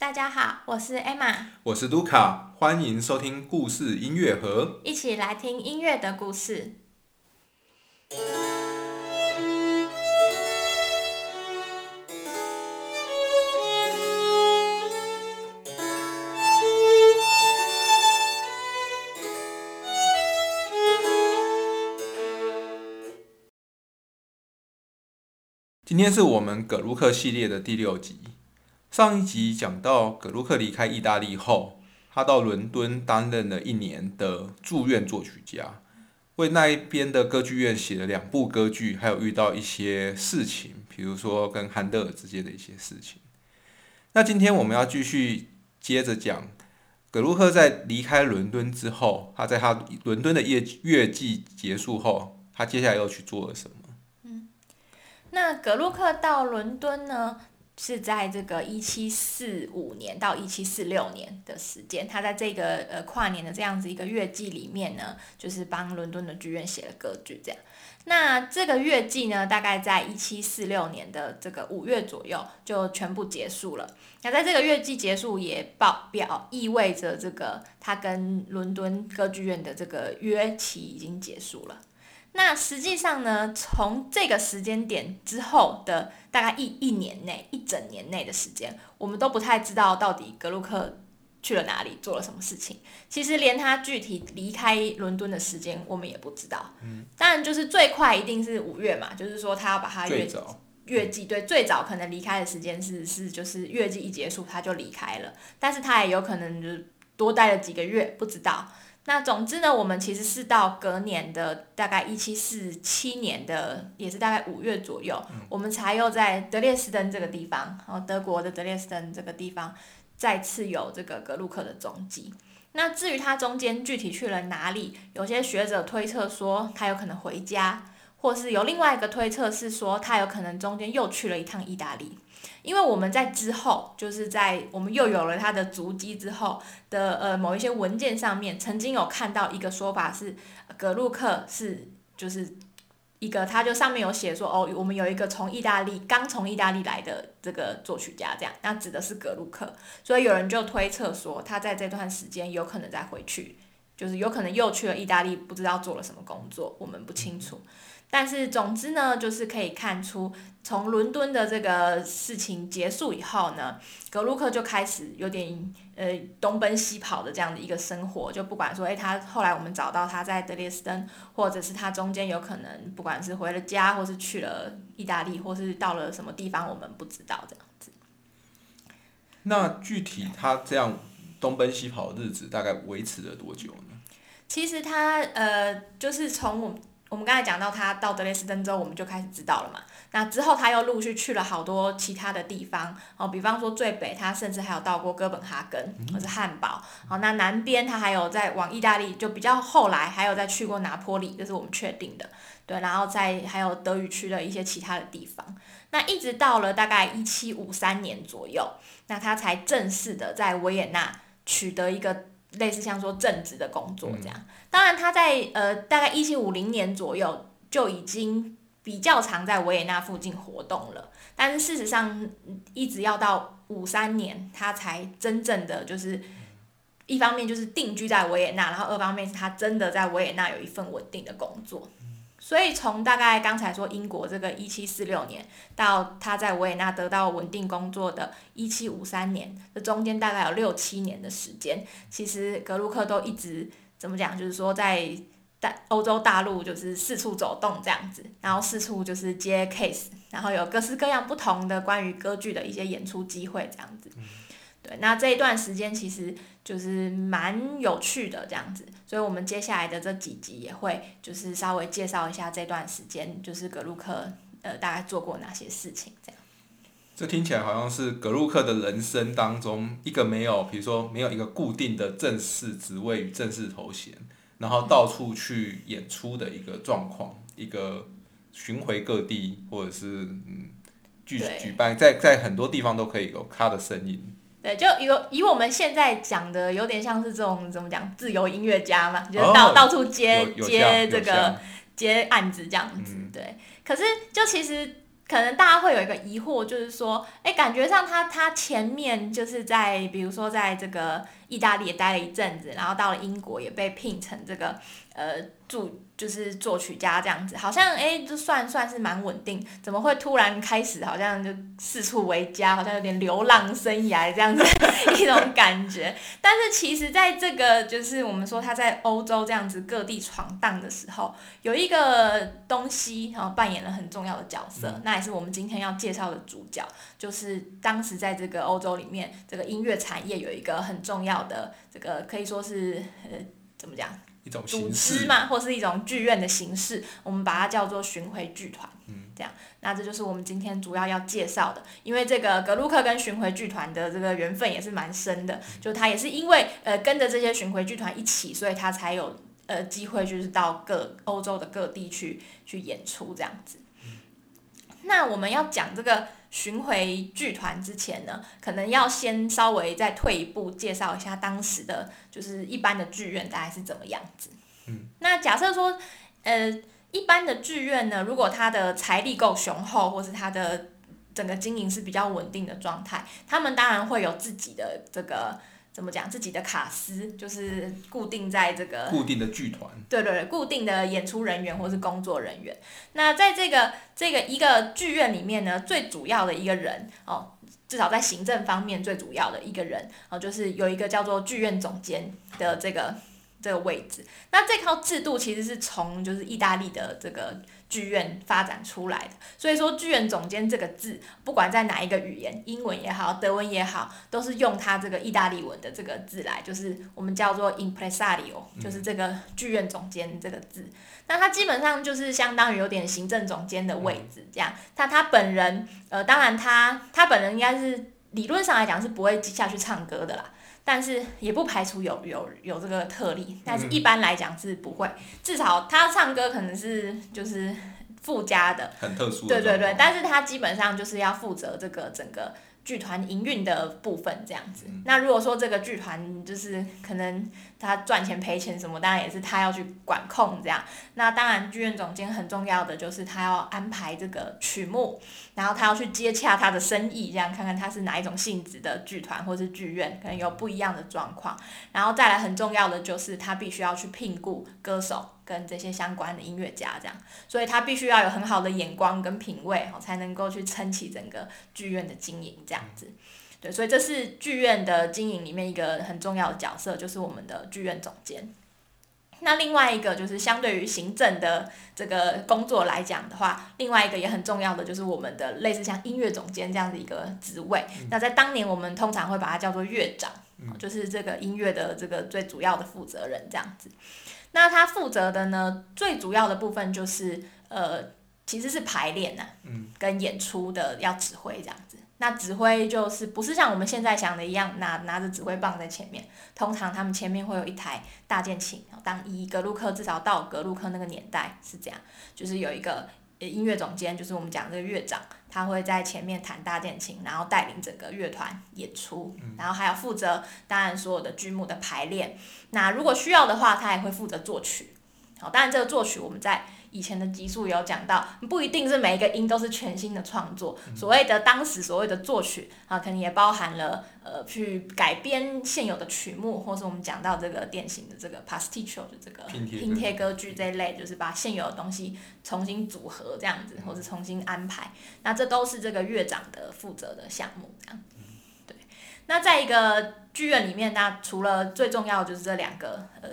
大家好，我是 Emma，我是卢卡，欢迎收听故事音乐盒，一起来听音乐的故事。今天是我们葛鲁克系列的第六集。上一集讲到，葛鲁克离开意大利后，他到伦敦担任了一年的住院作曲家，为那一边的歌剧院写了两部歌剧，还有遇到一些事情，比如说跟汉德尔之间的一些事情。那今天我们要继续接着讲，葛鲁克在离开伦敦之后，他在他伦敦的乐乐季结束后，他接下来又去做了什么？嗯，那葛鲁克到伦敦呢？是在这个一七四五年到一七四六年的时间，他在这个呃跨年的这样子一个月季里面呢，就是帮伦敦的剧院写了歌剧这样。那这个月季呢，大概在一七四六年的这个五月左右就全部结束了。那在这个月季结束也报表意味着这个他跟伦敦歌剧院的这个约期已经结束了。那实际上呢，从这个时间点之后的大概一一年内，一整年内的时间，我们都不太知道到底格鲁克去了哪里，做了什么事情。其实连他具体离开伦敦的时间，我们也不知道。嗯，当然就是最快一定是五月嘛，就是说他要把他月月季对最早可能离开的时间是是就是月季一结束他就离开了，但是他也有可能就是多待了几个月，不知道。那总之呢，我们其实是到隔年的大概一七四七年的，也是大概五月左右，我们才又在德列斯登这个地方，然后德国的德列斯登这个地方再次有这个格鲁克的踪迹。那至于他中间具体去了哪里，有些学者推测说他有可能回家，或是有另外一个推测是说他有可能中间又去了一趟意大利。因为我们在之后，就是在我们又有了他的足迹之后的呃某一些文件上面，曾经有看到一个说法是，格鲁克是就是一个，他就上面有写说哦，我们有一个从意大利刚从意大利来的这个作曲家，这样，那指的是格鲁克，所以有人就推测说他在这段时间有可能再回去，就是有可能又去了意大利，不知道做了什么工作，我们不清楚。但是总之呢，就是可以看出，从伦敦的这个事情结束以后呢，格鲁克就开始有点呃东奔西跑的这样的一个生活。就不管说，哎，他后来我们找到他在德列斯登，或者是他中间有可能不管是回了家，或是去了意大利，或是到了什么地方，我们不知道这样子。那具体他这样东奔西跑的日子大概维持了多久呢？其实他呃，就是从我。我们刚才讲到他到德累斯顿之后，我们就开始知道了嘛。那之后他又陆续去了好多其他的地方哦，比方说最北，他甚至还有到过哥本哈根或者汉堡。好，那南边他还有在往意大利，就比较后来还有再去过拿坡里，这是我们确定的。对，然后在还有德语区的一些其他的地方。那一直到了大概一七五三年左右，那他才正式的在维也纳取得一个。类似像说正职的工作这样，当然他在呃大概一七五零年左右就已经比较常在维也纳附近活动了，但是事实上一直要到五三年他才真正的就是一方面就是定居在维也纳，然后二方面是他真的在维也纳有一份稳定的工作。所以从大概刚才说英国这个一七四六年到他在维也纳得到稳定工作的一七五三年，这中间大概有六七年的时间，其实格鲁克都一直怎么讲，就是说在大欧洲大陆就是四处走动这样子，然后四处就是接 case，然后有各式各样不同的关于歌剧的一些演出机会这样子。对，那这一段时间其实就是蛮有趣的这样子，所以我们接下来的这几集也会就是稍微介绍一下这段时间，就是格鲁克呃大概做过哪些事情这样。这听起来好像是格鲁克的人生当中一个没有，比如说没有一个固定的正式职位与正式头衔，然后到处去演出的一个状况，一个巡回各地或者是嗯举举办在在很多地方都可以有他的身影。对，就有以我们现在讲的，有点像是这种怎么讲，自由音乐家嘛，就是到到处接接这个接案子这样子。对，可是就其实可能大家会有一个疑惑，就是说，哎，感觉上他他前面就是在，比如说在这个意大利也待了一阵子，然后到了英国也被聘成这个呃助。就是作曲家这样子，好像哎，就算算是蛮稳定，怎么会突然开始好像就四处为家，好像有点流浪生涯这样子 一种感觉。但是其实，在这个就是我们说他在欧洲这样子各地闯荡的时候，有一个东西然后扮演了很重要的角色，那也是我们今天要介绍的主角，就是当时在这个欧洲里面，这个音乐产业有一个很重要的这个可以说是呃怎么讲？一种组织嘛，或是一种剧院的形式，我们把它叫做巡回剧团。嗯，这样，那这就是我们今天主要要介绍的。因为这个格鲁克跟巡回剧团的这个缘分也是蛮深的，就他也是因为呃跟着这些巡回剧团一起，所以他才有呃机会就是到各欧洲的各地去去演出这样子。那我们要讲这个。巡回剧团之前呢，可能要先稍微再退一步，介绍一下当时的就是一般的剧院大概是怎么样子。嗯，那假设说，呃，一般的剧院呢，如果它的财力够雄厚，或是它的整个经营是比较稳定的状态，他们当然会有自己的这个。怎么讲？自己的卡司就是固定在这个固定的剧团，对对对，固定的演出人员或是工作人员。那在这个这个一个剧院里面呢，最主要的一个人哦，至少在行政方面最主要的一个人哦，就是有一个叫做剧院总监的这个这个位置。那这套制度其实是从就是意大利的这个。剧院发展出来的，所以说剧院总监这个字，不管在哪一个语言，英文也好，德文也好，都是用它这个意大利文的这个字来，就是我们叫做 impresario，就是这个剧院总监这个字。那他基本上就是相当于有点行政总监的位置这样。那他本人，呃，当然他他本人应该是理论上来讲是不会下去唱歌的啦。但是也不排除有有有这个特例，但是一般来讲是不会，至少他唱歌可能是就是附加的，很特殊。对对对，但是他基本上就是要负责这个整个。剧团营运的部分这样子，那如果说这个剧团就是可能他赚钱赔钱什么，当然也是他要去管控这样。那当然剧院总监很重要的就是他要安排这个曲目，然后他要去接洽他的生意，这样看看他是哪一种性质的剧团或是剧院，可能有不一样的状况。然后再来很重要的就是他必须要去聘雇歌手。跟这些相关的音乐家这样，所以他必须要有很好的眼光跟品味，哦，才能够去撑起整个剧院的经营这样子。对，所以这是剧院的经营里面一个很重要的角色，就是我们的剧院总监。那另外一个就是相对于行政的这个工作来讲的话，另外一个也很重要的就是我们的类似像音乐总监这样的一个职位。那在当年我们通常会把它叫做乐长，就是这个音乐的这个最主要的负责人这样子。那他负责的呢，最主要的部分就是呃，其实是排练呐，跟演出的要指挥这样子。那指挥就是不是像我们现在想的一样，拿拿着指挥棒在前面。通常他们前面会有一台大键琴，当一格鲁克至少到格鲁克那个年代是这样，就是有一个。音乐总监就是我们讲这个乐长，他会在前面弹大键琴，然后带领整个乐团演出，然后还要负责当然所有的剧目的排练。那如果需要的话，他也会负责作曲。好，当然这个作曲我们在。以前的集数有讲到，不一定是每一个音都是全新的创作。所谓的当时所谓的作曲啊，可能也包含了呃去改编现有的曲目，或是我们讲到这个典型的这个 pasticho 的这个拼贴歌剧这一类，就是把现有的东西重新组合这样子，或是重新安排。那这都是这个乐长的负责的项目这样。对。那在一个剧院里面，那除了最重要的就是这两个呃。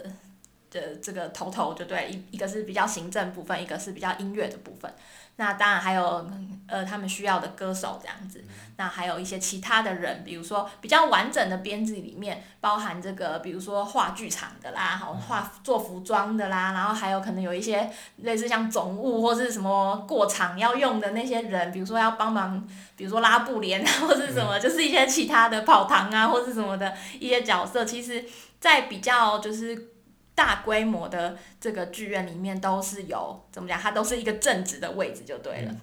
的这个头头就对，一一个是比较行政部分，一个是比较音乐的部分。那当然还有呃他们需要的歌手这样子，那还有一些其他的人，比如说比较完整的编制里面包含这个，比如说话剧场的啦，好画做服装的啦，然后还有可能有一些类似像总务或是什么过场要用的那些人，比如说要帮忙，比如说拉布帘啊或是什么，就是一些其他的跑堂啊或是什么的一些角色，其实在比较就是。大规模的这个剧院里面都是有怎么讲？它都是一个正直的位置就对了。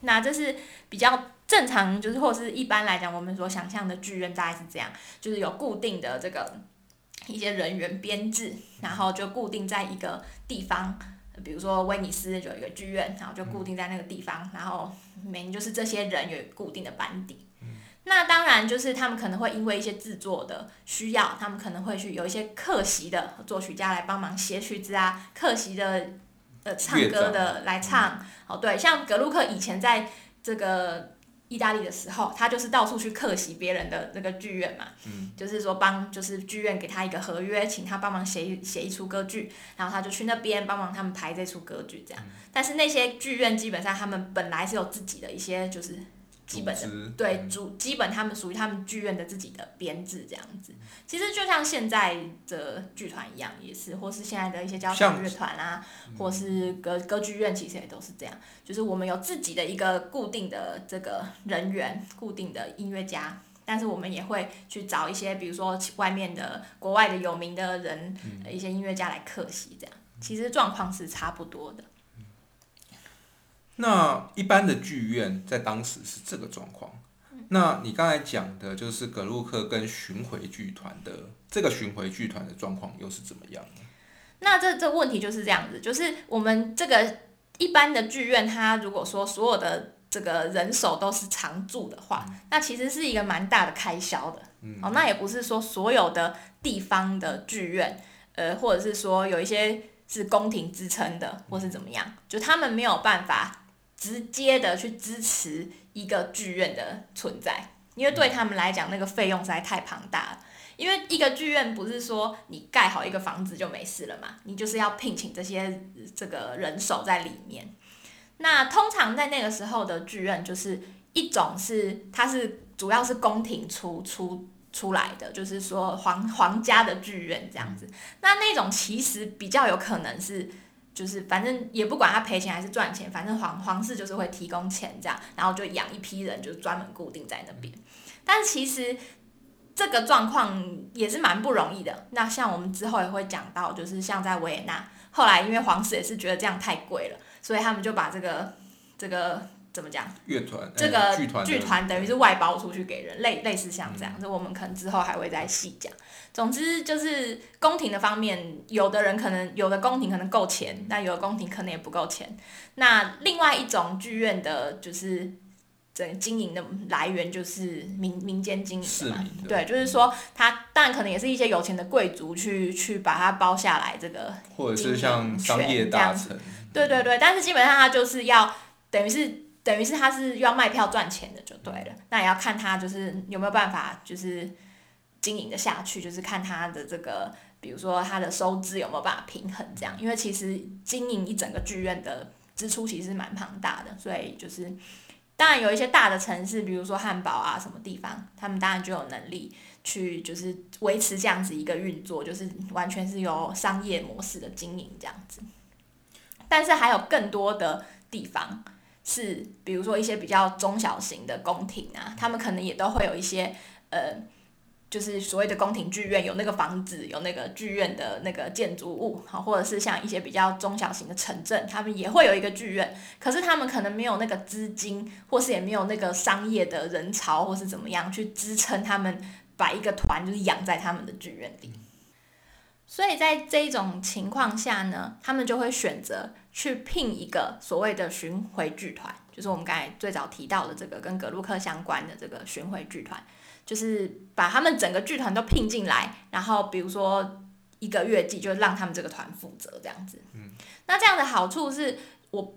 那这是比较正常，就是或是一般来讲，我们所想象的剧院大概是这样，就是有固定的这个一些人员编制，然后就固定在一个地方比如说威尼斯有一个剧院，然后就固定在那个地方，然后每年就是这些人有固定的班底。那当然就是他们可能会因为一些制作的需要，他们可能会去有一些客席的作曲家来帮忙写曲子啊，客席的呃唱歌的来唱。哦，对，像格鲁克以前在这个。意大利的时候，他就是到处去客席别人的那个剧院嘛，就是说帮就是剧院给他一个合约，请他帮忙写写一出歌剧，然后他就去那边帮忙他们排这出歌剧这样。但是那些剧院基本上他们本来是有自己的一些就是。基本的对主基本他们属于他们剧院的自己的编制这样子，其实就像现在的剧团一样，也是或是现在的一些交响乐团啊，或是歌歌剧院，其实也都是这样，就是我们有自己的一个固定的这个人员，固定的音乐家，但是我们也会去找一些，比如说外面的国外的有名的人，一些音乐家来客席这样，其实状况是差不多的。那一般的剧院在当时是这个状况。那你刚才讲的就是格鲁克跟巡回剧团的这个巡回剧团的状况又是怎么样呢？那这这问题就是这样子，就是我们这个一般的剧院，它如果说所有的这个人手都是常驻的话，那其实是一个蛮大的开销的。哦，那也不是说所有的地方的剧院，呃，或者是说有一些是宫廷支撑的，或是怎么样，就他们没有办法。直接的去支持一个剧院的存在，因为对他们来讲，那个费用实在太庞大了。因为一个剧院不是说你盖好一个房子就没事了嘛，你就是要聘请这些这个人手在里面。那通常在那个时候的剧院，就是一种是它是主要是宫廷出出出来的，就是说皇皇家的剧院这样子。那那种其实比较有可能是。就是反正也不管他赔钱还是赚钱，反正皇皇室就是会提供钱这样，然后就养一批人，就专门固定在那边。但其实这个状况也是蛮不容易的。那像我们之后也会讲到，就是像在维也纳，后来因为皇室也是觉得这样太贵了，所以他们就把这个这个。怎么讲？乐团这个剧团等于是外包出去给人，类类似像这样，这我们可能之后还会再细讲。总之就是宫廷的方面，有的人可能有的宫廷可能够钱，那有的宫廷可能也不够钱。那另外一种剧院的，就是整经营的来源就是民民间经营嘛，对，就是说他当然可能也是一些有钱的贵族去去把它包下来，这个或者是像商业大臣，对对对，但是基本上他就是要等于是。等于是他是要卖票赚钱的就对了，那也要看他就是有没有办法就是经营的下去，就是看他的这个，比如说他的收支有没有办法平衡这样，因为其实经营一整个剧院的支出其实蛮庞大的，所以就是当然有一些大的城市，比如说汉堡啊什么地方，他们当然就有能力去就是维持这样子一个运作，就是完全是由商业模式的经营这样子，但是还有更多的地方。是，比如说一些比较中小型的宫廷啊，他们可能也都会有一些，呃，就是所谓的宫廷剧院，有那个房子，有那个剧院的那个建筑物，好，或者是像一些比较中小型的城镇，他们也会有一个剧院，可是他们可能没有那个资金，或是也没有那个商业的人潮，或是怎么样去支撑他们把一个团就是养在他们的剧院里。所以在这种情况下呢，他们就会选择去聘一个所谓的巡回剧团，就是我们刚才最早提到的这个跟格鲁克相关的这个巡回剧团，就是把他们整个剧团都聘进来，然后比如说一个月季就让他们这个团负责这样子。嗯，那这样的好处是我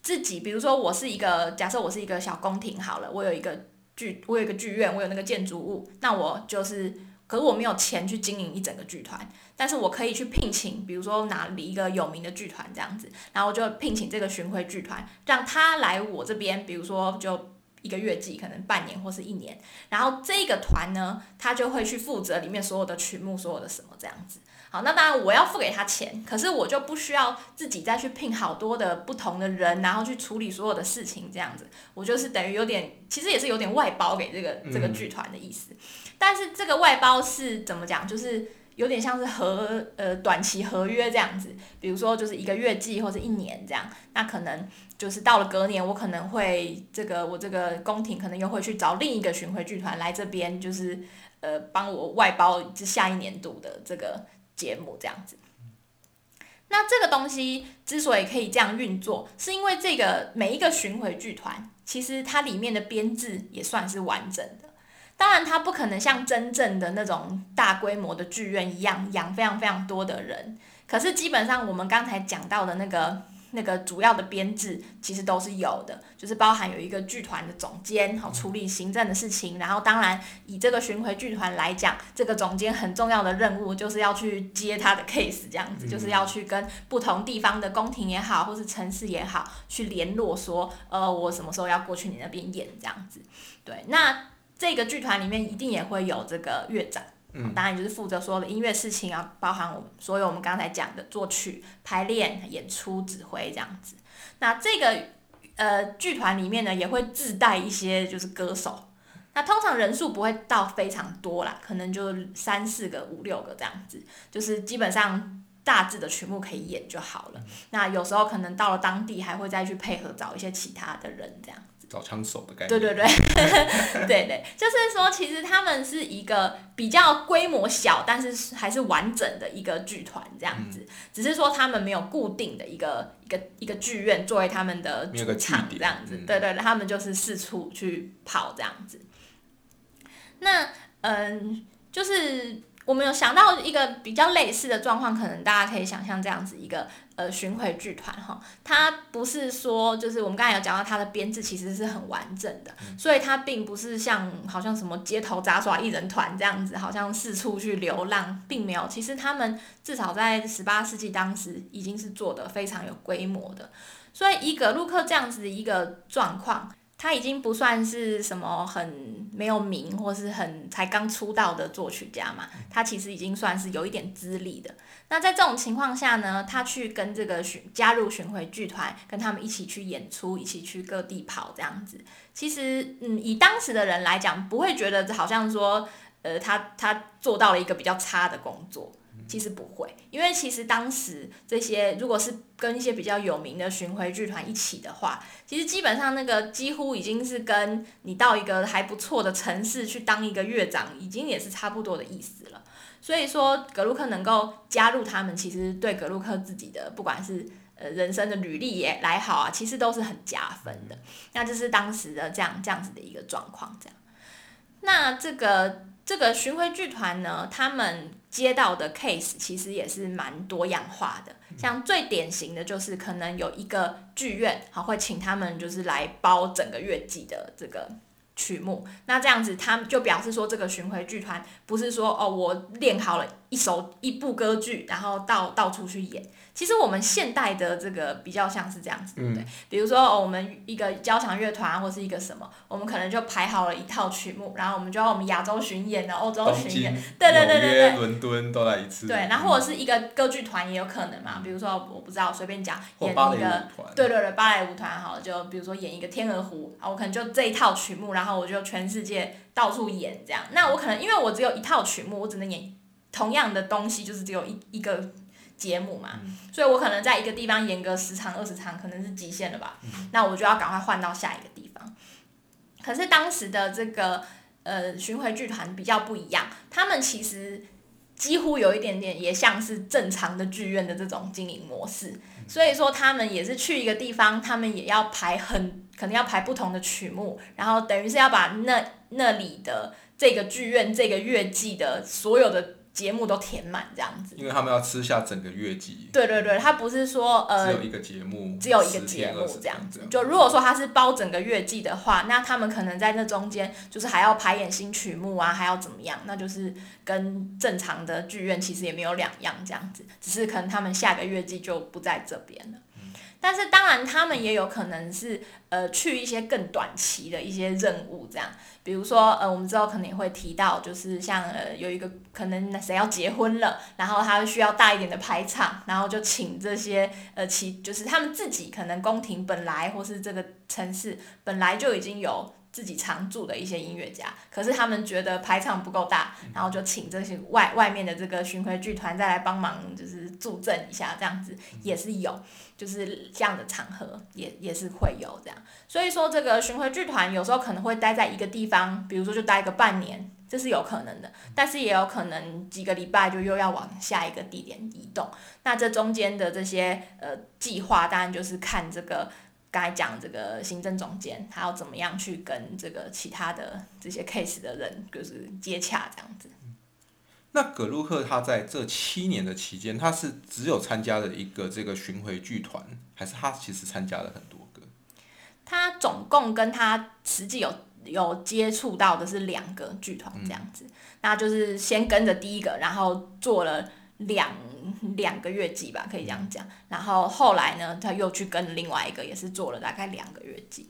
自己，比如说我是一个假设我是一个小宫廷好了，我有一个剧，我有一个剧院，我有那个建筑物，那我就是。可是我没有钱去经营一整个剧团，但是我可以去聘请，比如说哪里一个有名的剧团这样子，然后就聘请这个巡回剧团，让他来我这边，比如说就一个月季，可能半年或是一年，然后这个团呢，他就会去负责里面所有的曲目，所有的什么这样子。好，那当然我要付给他钱，可是我就不需要自己再去聘好多的不同的人，然后去处理所有的事情这样子，我就是等于有点，其实也是有点外包给这个这个剧团的意思。但是这个外包是怎么讲？就是有点像是合呃短期合约这样子，比如说就是一个月季或者一年这样。那可能就是到了隔年，我可能会这个我这个宫廷可能又会去找另一个巡回剧团来这边，就是呃帮我外包这下一年度的这个节目这样子。那这个东西之所以可以这样运作，是因为这个每一个巡回剧团，其实它里面的编制也算是完整的。当然，它不可能像真正的那种大规模的剧院一样养非常非常多的人。可是基本上，我们刚才讲到的那个。那个主要的编制其实都是有的，就是包含有一个剧团的总监，好处理行政的事情。然后当然以这个巡回剧团来讲，这个总监很重要的任务就是要去接他的 case，这样子就是要去跟不同地方的宫廷也好，或是城市也好，去联络说，呃，我什么时候要过去你那边演这样子。对，那这个剧团里面一定也会有这个乐长。当然就是负责所有的音乐事情啊，包含我们所有我们刚才讲的作曲、排练、演出、指挥这样子。那这个呃剧团里面呢，也会自带一些就是歌手。那通常人数不会到非常多啦，可能就三四个、五六个这样子，就是基本上大致的曲目可以演就好了。那有时候可能到了当地，还会再去配合找一些其他的人这样。找枪手的概念。对对对，对 对，就是说，其实他们是一个比较规模小，但是还是完整的一个剧团这样子。只是说他们没有固定的一个一个一个剧院作为他们的主场这样子。对对，他们就是四处去跑这样子。那嗯，就是。我们有想到一个比较类似的状况，可能大家可以想象这样子一个呃巡回剧团哈，它不是说就是我们刚才有讲到它的编制其实是很完整的，所以它并不是像好像什么街头杂耍艺人团这样子，好像四处去流浪，并没有。其实他们至少在十八世纪当时已经是做的非常有规模的，所以以葛鲁克这样子的一个状况。他已经不算是什么很没有名，或是很才刚出道的作曲家嘛，他其实已经算是有一点资历的。那在这种情况下呢，他去跟这个巡加入巡回剧团，跟他们一起去演出，一起去各地跑这样子。其实，嗯，以当时的人来讲，不会觉得好像说，呃，他他做到了一个比较差的工作。其实不会，因为其实当时这些如果是跟一些比较有名的巡回剧团一起的话，其实基本上那个几乎已经是跟你到一个还不错的城市去当一个乐长，已经也是差不多的意思了。所以说格鲁克能够加入他们，其实对格鲁克自己的不管是呃人生的履历也来好啊，其实都是很加分的。那这是当时的这样这样子的一个状况，这样。那这个。这个巡回剧团呢，他们接到的 case 其实也是蛮多样化的。像最典型的就是可能有一个剧院，好会请他们就是来包整个月季的这个曲目。那这样子，他们就表示说，这个巡回剧团不是说哦，我练好了一首一部歌剧，然后到到处去演。其实我们现代的这个比较像是这样子，对不对？比如说我们一个交响乐团或是一个什么，我们可能就排好了一套曲目，然后我们就要我们亚洲巡演的、欧洲巡演，对对对对对，伦敦都来一次。对，然后或者是一个歌剧团也有可能嘛，比如说我不知道随便讲演一个，对对对，芭蕾舞团好，就比如说演一个《天鹅湖》，啊，我可能就这一套曲目，然后我就全世界到处演这样。那我可能因为我只有一套曲目，我只能演同样的东西，就是只有一一个。节目嘛，所以我可能在一个地方演个十场二十场，可能是极限了吧。那我就要赶快换到下一个地方。可是当时的这个呃巡回剧团比较不一样，他们其实几乎有一点点也像是正常的剧院的这种经营模式。所以说他们也是去一个地方，他们也要排很可能要排不同的曲目，然后等于是要把那那里的这个剧院这个月季的所有的。节目都填满这样子，因为他们要吃下整个月季。对对对，他不是说呃，只有一个节目，只有一个节目这样子。就如果说他是包整个月季的话，那他们可能在那中间就是还要排演新曲目啊，还要怎么样？那就是跟正常的剧院其实也没有两样这样子，只是可能他们下个月季就不在这边了。但是当然，他们也有可能是呃去一些更短期的一些任务，这样，比如说呃，我们之后可能也会提到，就是像呃有一个可能谁要结婚了，然后他需要大一点的排场，然后就请这些呃其就是他们自己可能宫廷本来或是这个城市本来就已经有。自己常驻的一些音乐家，可是他们觉得排场不够大，然后就请这些外外面的这个巡回剧团再来帮忙，就是助阵一下，这样子也是有，就是这样的场合也也是会有这样。所以说，这个巡回剧团有时候可能会待在一个地方，比如说就待个半年。这是有可能的。但是也有可能几个礼拜就又要往下一个地点移动。那这中间的这些呃计划，当然就是看这个刚才讲这个行政总监他要怎么样去跟这个其他的这些 case 的人就是接洽这样子。那葛路克他在这七年的期间，他是只有参加了一个这个巡回剧团，还是他其实参加了很多个？他总共跟他实际有有接触到的是两个剧团这样子，那就是先跟着第一个，然后做了两两个月季吧，可以这样讲。然后后来呢，他又去跟另外一个，也是做了大概两个月季。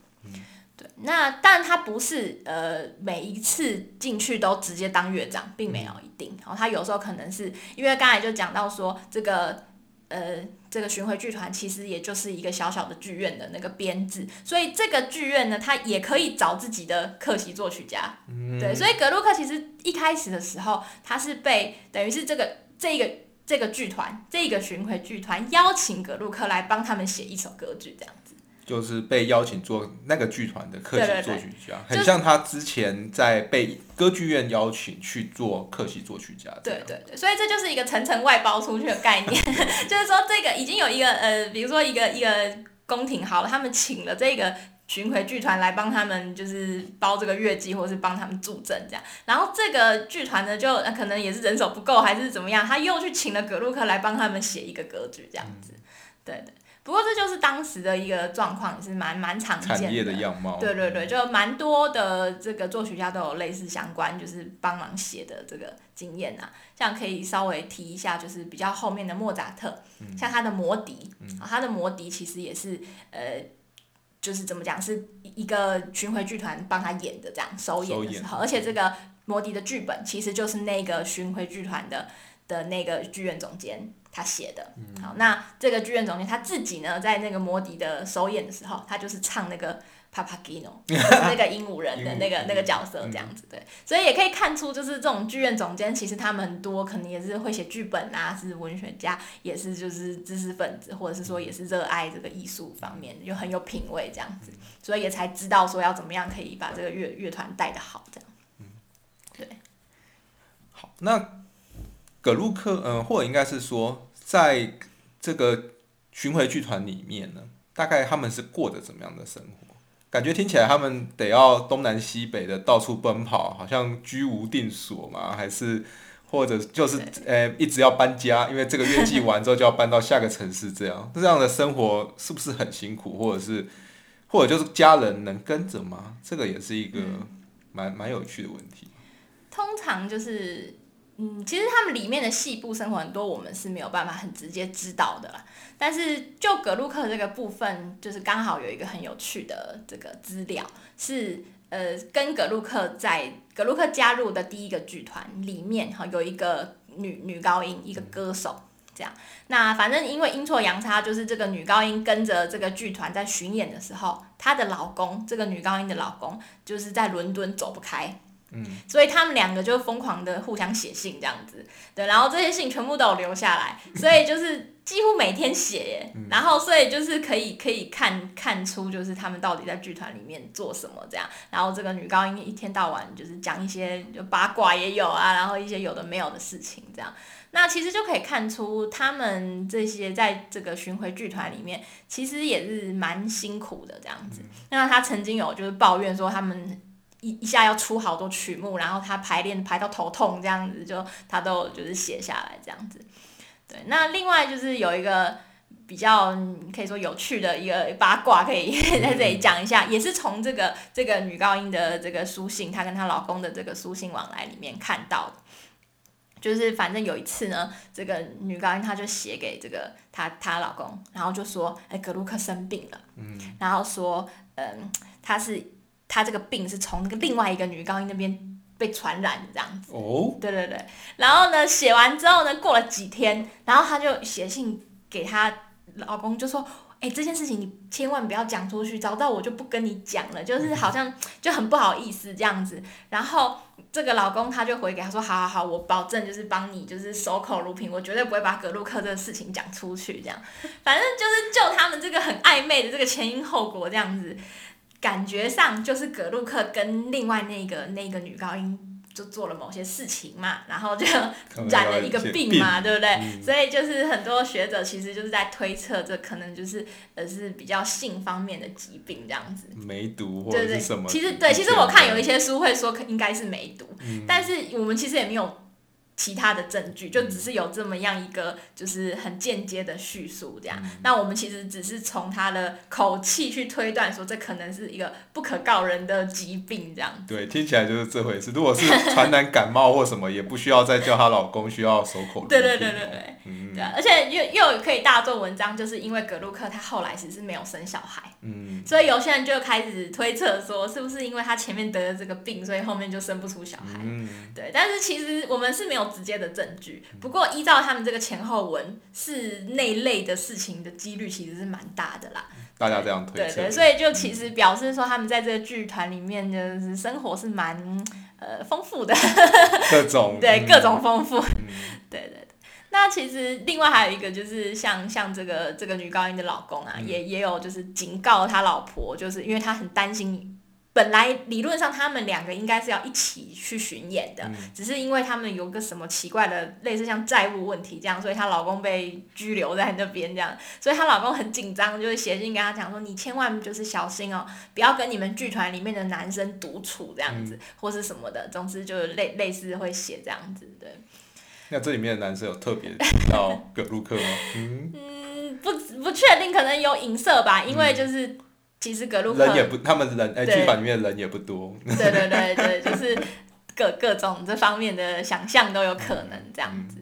对，那但他不是呃每一次进去都直接当乐长，并没有一定。然后他有时候可能是因为刚才就讲到说这个呃这个巡回剧团其实也就是一个小小的剧院的那个编制，所以这个剧院呢，他也可以找自己的客席作曲家。对，所以格鲁克其实一开始的时候，他是被等于是这个这个这个剧团这个巡回剧团邀请格鲁克来帮他们写一首歌剧这样子。就是被邀请做那个剧团的客席作曲家，很像他之前在被歌剧院邀请去做客席作曲家。对对对，所以这就是一个层层外包出去的概念，就是说这个已经有一个呃，比如说一个一个宫廷好了，他们请了这个巡回剧团来帮他们，就是包这个乐季，或是帮他们助阵这样。然后这个剧团呢，就可能也是人手不够，还是怎么样，他又去请了葛鲁克来帮他们写一个歌剧这样子。对对。不过这就是当时的一个状况，也是蛮蛮常见的。样貌。对对对，就蛮多的这个作曲家都有类似相关，就是帮忙写的这个经验啊。像可以稍微提一下，就是比较后面的莫扎特，像他的魔笛，啊，他的魔笛其实也是呃，就是怎么讲，是一个巡回剧团帮他演的这样首演的时候，而且这个魔笛的剧本其实就是那个巡回剧团的的那个剧院总监。他写的，好，那这个剧院总监他自己呢，在那个摩迪的首演的时候，他就是唱那个 Papagino，那个鹦鹉人的那个那个角色这样子，对，所以也可以看出，就是这种剧院总监，其实他们很多可能也是会写剧本啊，是文学家，也是就是知识分子，或者是说也是热爱这个艺术方面，就很有品味这样子，所以也才知道说要怎么样可以把这个乐乐团带的好这样，嗯，对，好，那。葛鲁克，嗯，或者应该是说，在这个巡回剧团里面呢，大概他们是过着怎么样的生活？感觉听起来他们得要东南西北的到处奔跑，好像居无定所嘛？还是或者就是呃一直要搬家，因为这个月季完之后就要搬到下个城市，这样这样的生活是不是很辛苦？或者是或者就是家人能跟着吗？这个也是一个蛮蛮有趣的问题。通常就是。嗯，其实他们里面的细部生活很多，我们是没有办法很直接知道的啦。但是就格鲁克这个部分，就是刚好有一个很有趣的这个资料，是呃，跟格鲁克在格鲁克加入的第一个剧团里面哈，有一个女女高音，一个歌手这样。那反正因为阴错阳差，就是这个女高音跟着这个剧团在巡演的时候，她的老公，这个女高音的老公，就是在伦敦走不开。所以他们两个就疯狂的互相写信这样子，对，然后这些信全部都有留下来，所以就是几乎每天写耶，然后所以就是可以可以看看出就是他们到底在剧团里面做什么这样，然后这个女高音一天到晚就是讲一些就八卦也有啊，然后一些有的没有的事情这样，那其实就可以看出他们这些在这个巡回剧团里面其实也是蛮辛苦的这样子，那他曾经有就是抱怨说他们。一一下要出好多曲目，然后他排练排到头痛这样子，就他都就是写下来这样子。对，那另外就是有一个比较可以说有趣的一个八卦，可以 在这里讲一下，也是从这个这个女高音的这个书信，她跟她老公的这个书信往来里面看到的。就是反正有一次呢，这个女高音她就写给这个她她老公，然后就说，哎，格鲁克生病了，嗯，然后说，嗯，他是。他这个病是从那个另外一个女高音那边被传染的这样子，哦，对对对，然后呢，写完之后呢，过了几天，然后他就写信给他老公，就说，哎，这件事情你千万不要讲出去，早知道我就不跟你讲了，就是好像就很不好意思这样子。然后这个老公他就回给他说，好好好，我保证就是帮你就是守口如瓶，我绝对不会把格鲁克这个事情讲出去，这样，反正就是就他们这个很暧昧的这个前因后果这样子。感觉上就是葛鲁克跟另外那个那个女高音就做了某些事情嘛，然后就染了一个病嘛，对不对？嗯所以就是很多学者其实就是在推测，这可能就是呃是比较性方面的疾病这样子。梅毒或者是什么？其实对，其实我看有一些，书会说可应该是梅毒，嗯但是我们其实也没有其他的证据，就只是有这么样一个就是很间接的叙述这样。嗯那我们其实只是从他的口气去推断说，这可能是一个不可告人的疾病这样。对，听起来就是这回事。如果是传染感冒或什么，也不需要再叫她老公需要守口对对对对对。嗯对啊，而且又又可以大做文章，就是因为格鲁克他后来其实没有生小孩，嗯，所以有些人就开始推测说，是不是因为他前面得了这个病，所以后面就生不出小孩？嗯，对，但是其实我们是没有直接的证据。不过依照他们这个前后文，是那类的事情的几率其实是蛮大的啦。大家这样推测，对对，所以就其实表示说他们在这个剧团里面就是生活是蛮呃丰富的，各种 对嗯各种丰富。对对，那其实另外还有一个就是像像这个这个女高音的老公啊，嗯也也有就是警告他老婆，就是因为他很担心。本来理论上他们两个应该是要一起去巡演的，嗯只是因为他们有个什么奇怪的类似像债务问题这样，所以她老公被拘留在那边这样，所以她老公很紧张，就是写信跟她讲说，你千万就是小心哦，不要跟你们剧团里面的男生独处这样子，或是什么的，总之就是类类似会写这样子，对。那这里面的男生有特别提到葛鲁克吗？嗯，嗯，不不确定，可能有影射吧，因为就是、其实格鲁克，人也不，他们人哎，对剧版里面人也不多，对对对对，就是各各种这方面的想象都有可能这样子。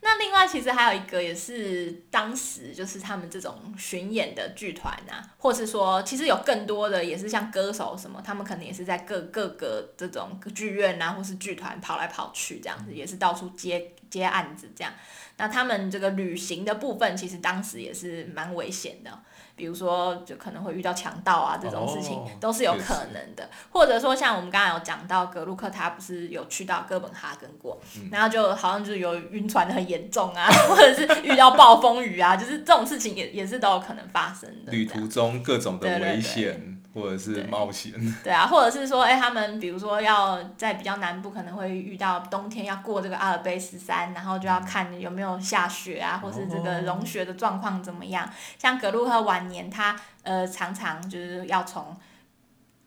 那另外其实还有一个也是当时就是他们这种巡演的剧团啊，或是说其实有更多的也是像歌手什么，他们可能也是在各各个这种剧院啊或是剧团跑来跑去这样子，也是到处接接案子这样。那他们这个旅行的部分，其实当时也是蛮危险的，比如说就可能会遇到强盗啊这种事情，哦都是有可能的。或者说像我们刚才有讲到格鲁克，他不是有去到哥本哈根过，嗯然后就好像就是有晕船的很严重啊，或者是遇到暴风雨啊，就是这种事情也也是都有可能发生的。旅途中各种的对对对危险或者是冒险，对啊，或者是说，哎、他们比如说要在比较南部，可能会遇到冬天要过这个阿尔卑斯山，然后就要看有没有下雪啊，或是这个融雪的状况怎么样。像格鲁克晚年，他呃常常就是要从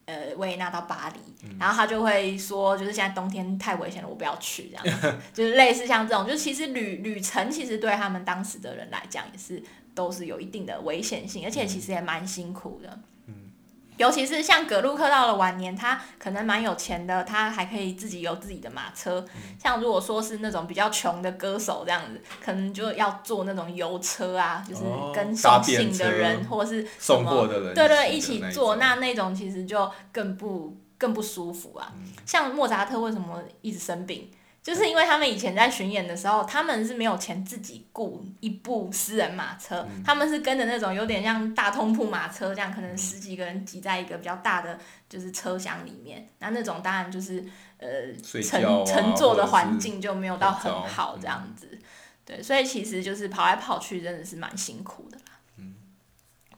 呃维也纳到巴黎，然后他就会说，就是现在冬天太危险了，我不要去这样子，就是类似像这种，就其实旅旅程其实对他们当时的人来讲也是都是有一定的危险性，而且其实也蛮辛苦的。尤其是像葛鲁克到了晚年，他可能蛮有钱的，他还可以自己有自己的马车。像如果说是那种比较穷的歌手这样子，可能就要坐那种油车啊，就是哦跟送信的人、车或是什送么货的人对对，一一起坐，那那种其实就更不更不舒服啊。嗯像莫扎特为什么一直生病？就是因为他们以前在巡演的时候，他们是没有钱自己雇一部私人马车，嗯他们是跟着那种有点像大通铺马车这样，可能十几个人挤在一个比较大的就是车厢里面。那那种当然就是呃睡乘乘坐的环境就没有到很好这样子。对，所以其实就是跑来跑去真的是蛮辛苦的啦。嗯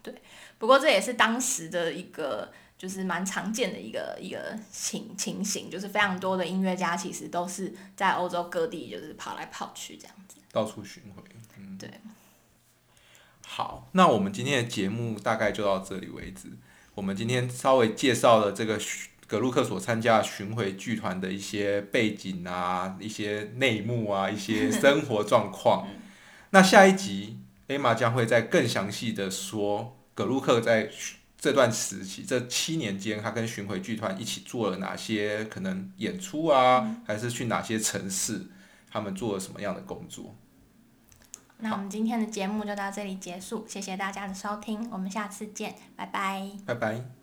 对，不过这也是当时的一个。就是蛮常见的一个一个情情形，就是非常多的音乐家其实都是在欧洲各地就是跑来跑去这样子。到处巡回。嗯，对。好，那我们今天的节目大概就到这里为止。我们今天稍微介绍了这个巡格鲁克所参加巡回剧团的一些背景啊、一些内幕啊、一些 生活状况。那下一集艾玛将会再更详细的说格鲁克在这段时期这七年间，他跟巡回剧团一起做了哪些可能演出啊，还是去哪些城市，他们做了什么样的工作。那我们今天的节目就到这里结束，谢谢大家的收听，我们下次见，拜拜。拜拜。